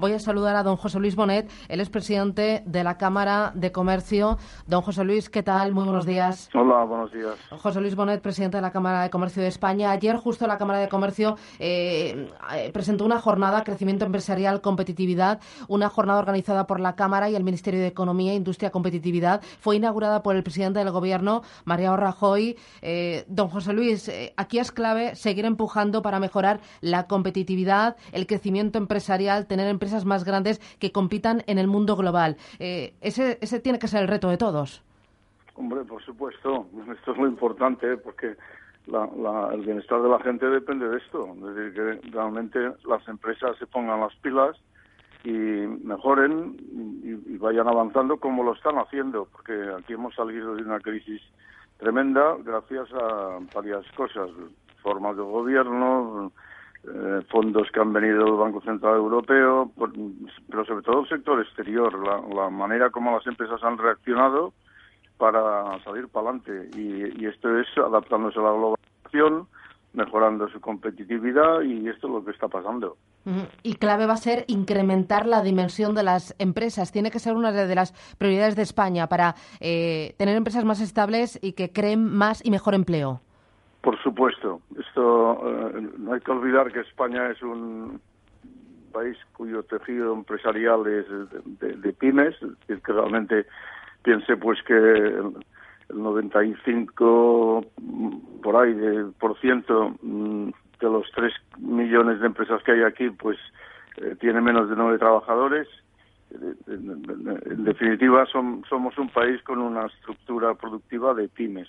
Voy a saludar a don José Luis Bonet, él es presidente de la Cámara de Comercio. Don José Luis, ¿qué tal? Muy buenos días. Hola, buenos días. José Luis Bonet, presidente de la Cámara de Comercio de España. Ayer justo la Cámara de Comercio eh, eh, presentó una jornada Crecimiento Empresarial, Competitividad, una jornada organizada por la Cámara y el Ministerio de Economía, Industria, Competitividad. Fue inaugurada por el presidente del Gobierno, María Rajoy. Eh, don José Luis, aquí es clave seguir empujando para mejorar la competitividad, el crecimiento empresarial, tener empresas más grandes que compitan en el mundo global. Eh, ese, ese tiene que ser el reto de todos. Hombre, por supuesto. Esto es muy importante porque el bienestar de la gente depende de esto. Es decir, que realmente las empresas se pongan las pilas y mejoren y, vayan avanzando como lo están haciendo, porque aquí hemos salido de una crisis tremenda gracias a varias cosas, formas de gobierno, eh, fondos que han venido del Banco Central Europeo, pero sobre todo el sector exterior, la, manera como las empresas han reaccionado para salir para adelante. Y, esto es adaptándose a la globalización, mejorando su competitividad y esto es lo que está pasando. Y clave va a ser incrementar la dimensión de las empresas. Tiene que ser una de las prioridades de España para eh, tener empresas más estables y que creen más y mejor empleo. Por supuesto. Esto eh, no hay que olvidar que España es un país cuyo tejido empresarial es de, pymes, es decir, que realmente piense pues que el, 95 por ahí de por ciento mm, de los 3 millones de empresas que hay aquí pues eh, tiene menos de nueve trabajadores. En definitiva, somos un país con una estructura productiva de pymes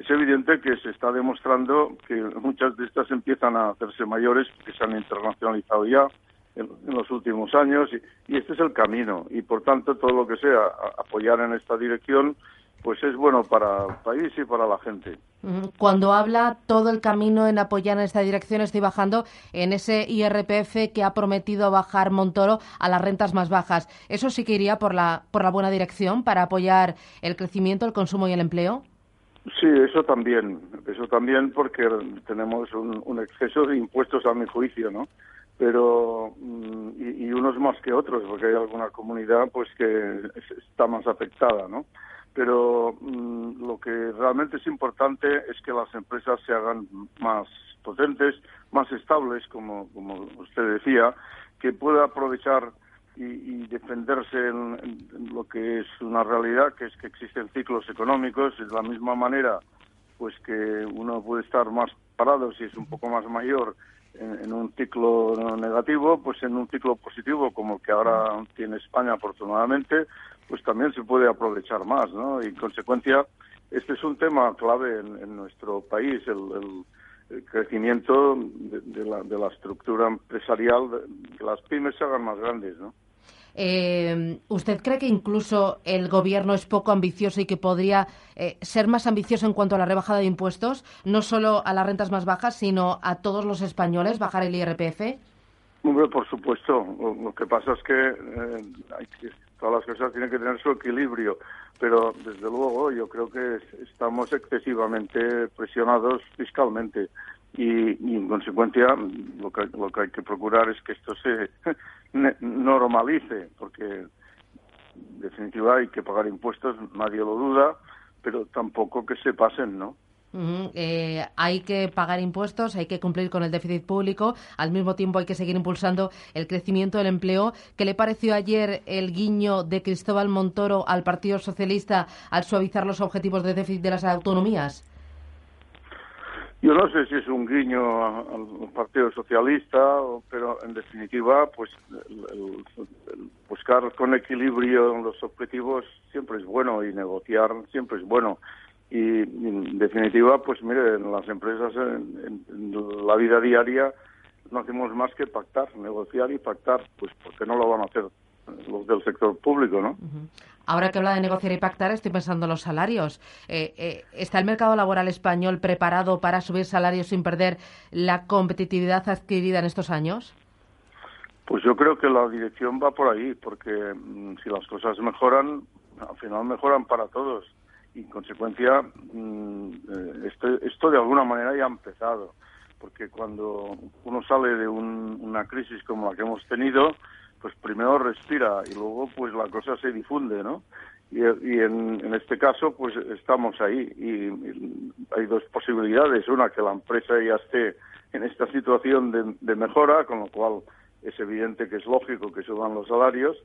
es evidente que se está demostrando que muchas de estas empiezan a hacerse mayores porque se han internacionalizado ya en, los últimos años y, este es el camino y por tanto todo lo que sea apoyar en esta dirección pues es bueno para el país y para la gente. Cuando habla todo el camino en apoyar en esta dirección, estoy bajando en ese IRPF que ha prometido bajar Montoro a las rentas más bajas. ¿Eso sí que iría por la, por la buena dirección para apoyar el crecimiento, el consumo y el empleo? Sí, eso también, eso también porque tenemos un, exceso de impuestos a mi juicio, ¿no? Pero mm, y, unos más que otros, porque hay alguna comunidad pues que está más afectada, ¿no? Pero mm, lo que realmente es importante es que las empresas se hagan más potentes, más estables, como como usted decía, que pueda aprovechar y, defenderse en, lo que es una realidad, que es que existen ciclos económicos, de la misma manera pues que uno puede estar más parado si es un poco más mayor en, un ciclo negativo, pues en un ciclo positivo como el que ahora tiene España afortunadamente, pues también se puede aprovechar más, ¿no? Y en consecuencia, este es un tema clave en, nuestro país, el, crecimiento de, la, de la estructura empresarial, que las pymes se hagan más grandes, ¿no? Eh, ¿Usted cree que incluso el gobierno es poco ambicioso y que podría eh, ser más ambicioso en cuanto a la rebajada de impuestos, no solo a las rentas más bajas, sino a todos los españoles, bajar el IRPF? Hombre, por supuesto. Lo que pasa es que, eh, hay que todas las cosas tienen que tener su equilibrio, pero desde luego yo creo que estamos excesivamente presionados fiscalmente y, en consecuencia lo que, lo que hay que procurar es que esto se normalice, porque en definitiva hay que pagar impuestos, nadie lo duda, pero tampoco que se pasen, ¿no? Eh, hay que pagar impuestos, hay que cumplir con el déficit público, al mismo tiempo hay que seguir impulsando el crecimiento del empleo. ¿Qué le pareció ayer el guiño de Cristóbal Montoro al Partido Socialista al suavizar los objetivos de déficit de las autonomías? Yo no sé si es un guiño al Partido Socialista, pero en definitiva, pues buscar con equilibrio los objetivos siempre es bueno y negociar siempre es bueno. Y en definitiva, pues mire, en las empresas, en, la vida diaria, no hacemos más que pactar, negociar y pactar, pues porque no lo van a hacer los del sector público, ¿no? Ahora que habla de negociar y pactar, estoy pensando en los salarios. Eh, eh, ¿Está el mercado laboral español preparado para subir salarios sin perder la competitividad adquirida en estos años? Pues yo creo que la dirección va por ahí, porque mm, si las cosas mejoran, al final mejoran para todos. Y en consecuencia, mm, eh, esto, esto de alguna manera ya ha empezado porque cuando uno sale de una crisis como la que hemos tenido, pues primero respira y luego pues la cosa se difunde, ¿no? Y, en, este caso pues estamos ahí y, hay dos posibilidades. Una, que la empresa ya esté en esta situación de, mejora, con lo cual es evidente que es lógico que suban los salarios,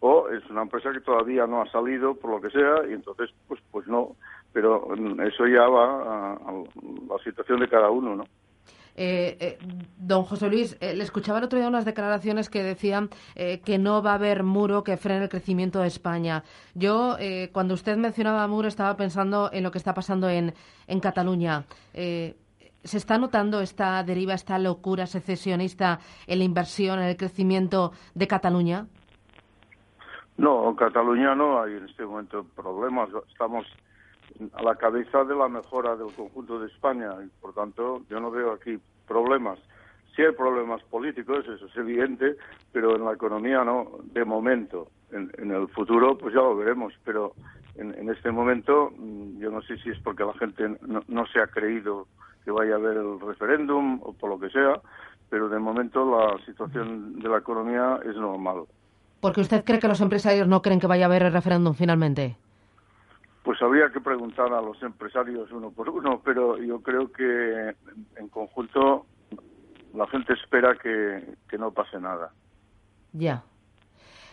o es una empresa que todavía no ha salido por lo que sea y entonces pues pues no pero eso ya va a la situación de cada uno no eh, eh, don José Luis, eh, le escuchaba el otro día unas declaraciones que decían que no va a haber muro que frene el crecimiento de España. Yo, cuando usted mencionaba muro, estaba pensando en lo que está pasando en, en Cataluña. ¿Se está notando esta deriva, esta locura secesionista en la inversión, en el crecimiento de Cataluña? No, en Cataluña no hay en este momento problemas. Estamos a la cabeza de la mejora del conjunto de España y por tanto yo no veo aquí problemas. Sí hay problemas políticos, eso es evidente, pero en la economía no, de momento. En, el futuro pues ya lo veremos, pero en, este momento mm, yo no sé si es porque la gente no, se ha creído que vaya a haber el referéndum o por lo que sea, pero de momento la situación de la economía es normal. Porque usted cree que los empresarios no creen que vaya a haber el referéndum finalmente. Pues habría que preguntar a los empresarios uno por uno, pero yo creo que en conjunto la gente espera que, no pase nada. Ya.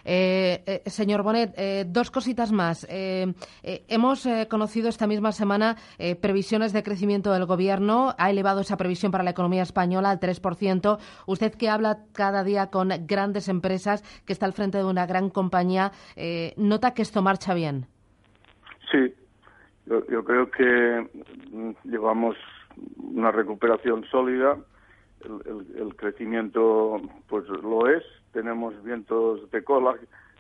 Eh, eh, señor Bonet, eh, dos cositas más. hemos conocido esta misma semana previsiones de crecimiento del Gobierno. Ha elevado esa previsión para la economía española al 3%. Usted que habla cada día con grandes empresas, que está al frente de una gran compañía, ¿nota que esto marcha bien? Sí, yo, creo que mm, llevamos una recuperación sólida, el, crecimiento pues lo es, tenemos vientos de cola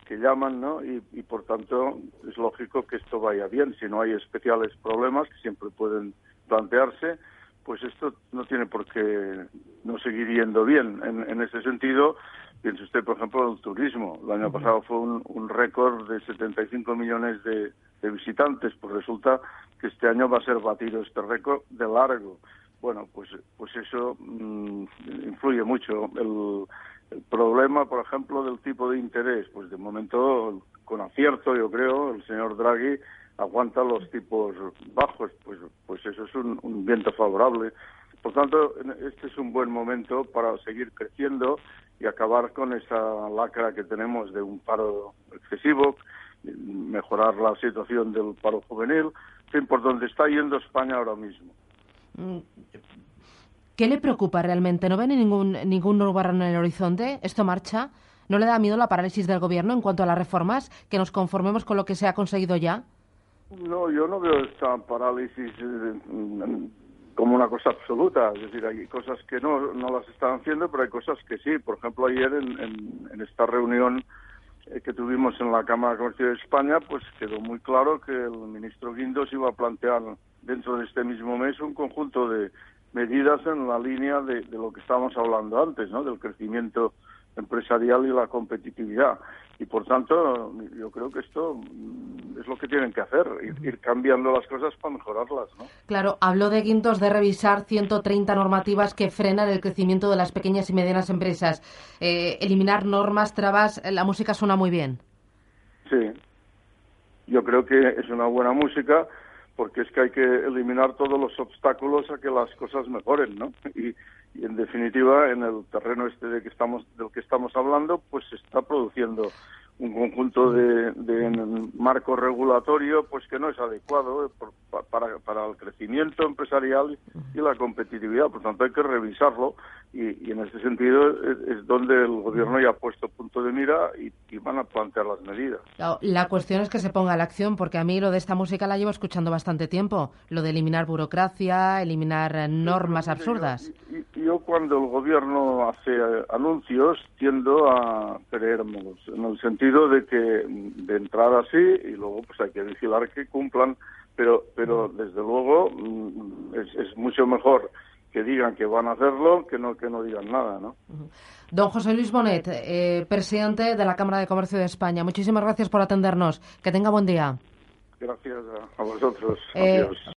que llaman, ¿no? Y, por tanto es lógico que esto vaya bien. Si no hay especiales problemas que siempre pueden plantearse, pues esto no tiene por qué no seguir yendo bien. En, en ese sentido, piense usted, por ejemplo, el turismo. El año pasado fue un, un récord de 75 millones de, de visitantes, pues resulta que este año va a ser batido este récord de largo. Bueno, pues, pues eso mm, influye mucho. El, problema, por ejemplo, del tipo de interés, pues de momento, con acierto, yo creo, el señor Draghi aguanta los tipos bajos, pues, pues eso es un, viento favorable. Por tanto, este es un buen momento para seguir creciendo y acabar con esa lacra que tenemos de un paro excesivo, mejorar la situación del paro juvenil, en por donde está yendo España ahora mismo. ¿Qué le preocupa realmente? ¿No ve ningún, ningún en el horizonte? ¿Esto marcha? ¿No le da miedo la parálisis del gobierno en cuanto a las reformas? ¿Que nos conformemos con lo que se ha conseguido ya? No, yo no veo esta parálisis eh, como una cosa absoluta. Es decir, hay cosas que no, no las están haciendo, pero hay cosas que sí. Por ejemplo, ayer en, en esta reunión eh, que tuvimos en la Cámara de Comercio de España, pues quedó muy claro que el ministro Guindos iba a plantear dentro de este mismo mes un conjunto de medidas en la línea de, de lo que estábamos hablando antes, ¿no? Del crecimiento empresarial y la competitividad. Y por tanto, yo creo que esto es lo que tienen que hacer, ir, cambiando las cosas para mejorarlas. ¿no? Claro, habló de Guintos de revisar 130 normativas que frenan el crecimiento de las pequeñas y medianas empresas. Eh, eliminar normas, trabas, la música suena muy bien. Sí, yo creo que es una buena música porque es que hay que eliminar todos los obstáculos a que las cosas mejoren, ¿no? Y, y en definitiva en el terreno este de que estamos del que estamos hablando pues se está produciendo un conjunto de, marco regulatorio pues que no es adecuado eh, para, para el crecimiento empresarial y la competitividad. Por tanto, hay que revisarlo y, en ese sentido es, donde el gobierno ya ha puesto punto de mira y, van a plantear las medidas. La cuestión es que se ponga la acción, porque a mí lo de esta música la llevo escuchando bastante tiempo, lo de eliminar burocracia, eliminar normas absurdas. Yo, cuando el gobierno hace eh, anuncios tiendo a creérmelos, en el sentido de que de entrada sí y luego pues hay que vigilar que cumplan, pero pero desde luego mm, es, es mucho mejor que digan que van a hacerlo que no que no digan nada, ¿no? Don José Luis Bonet, eh, presidente de la Cámara de Comercio de España, muchísimas gracias por atendernos. Que tenga buen día. Gracias a, vosotros. Eh, Adiós.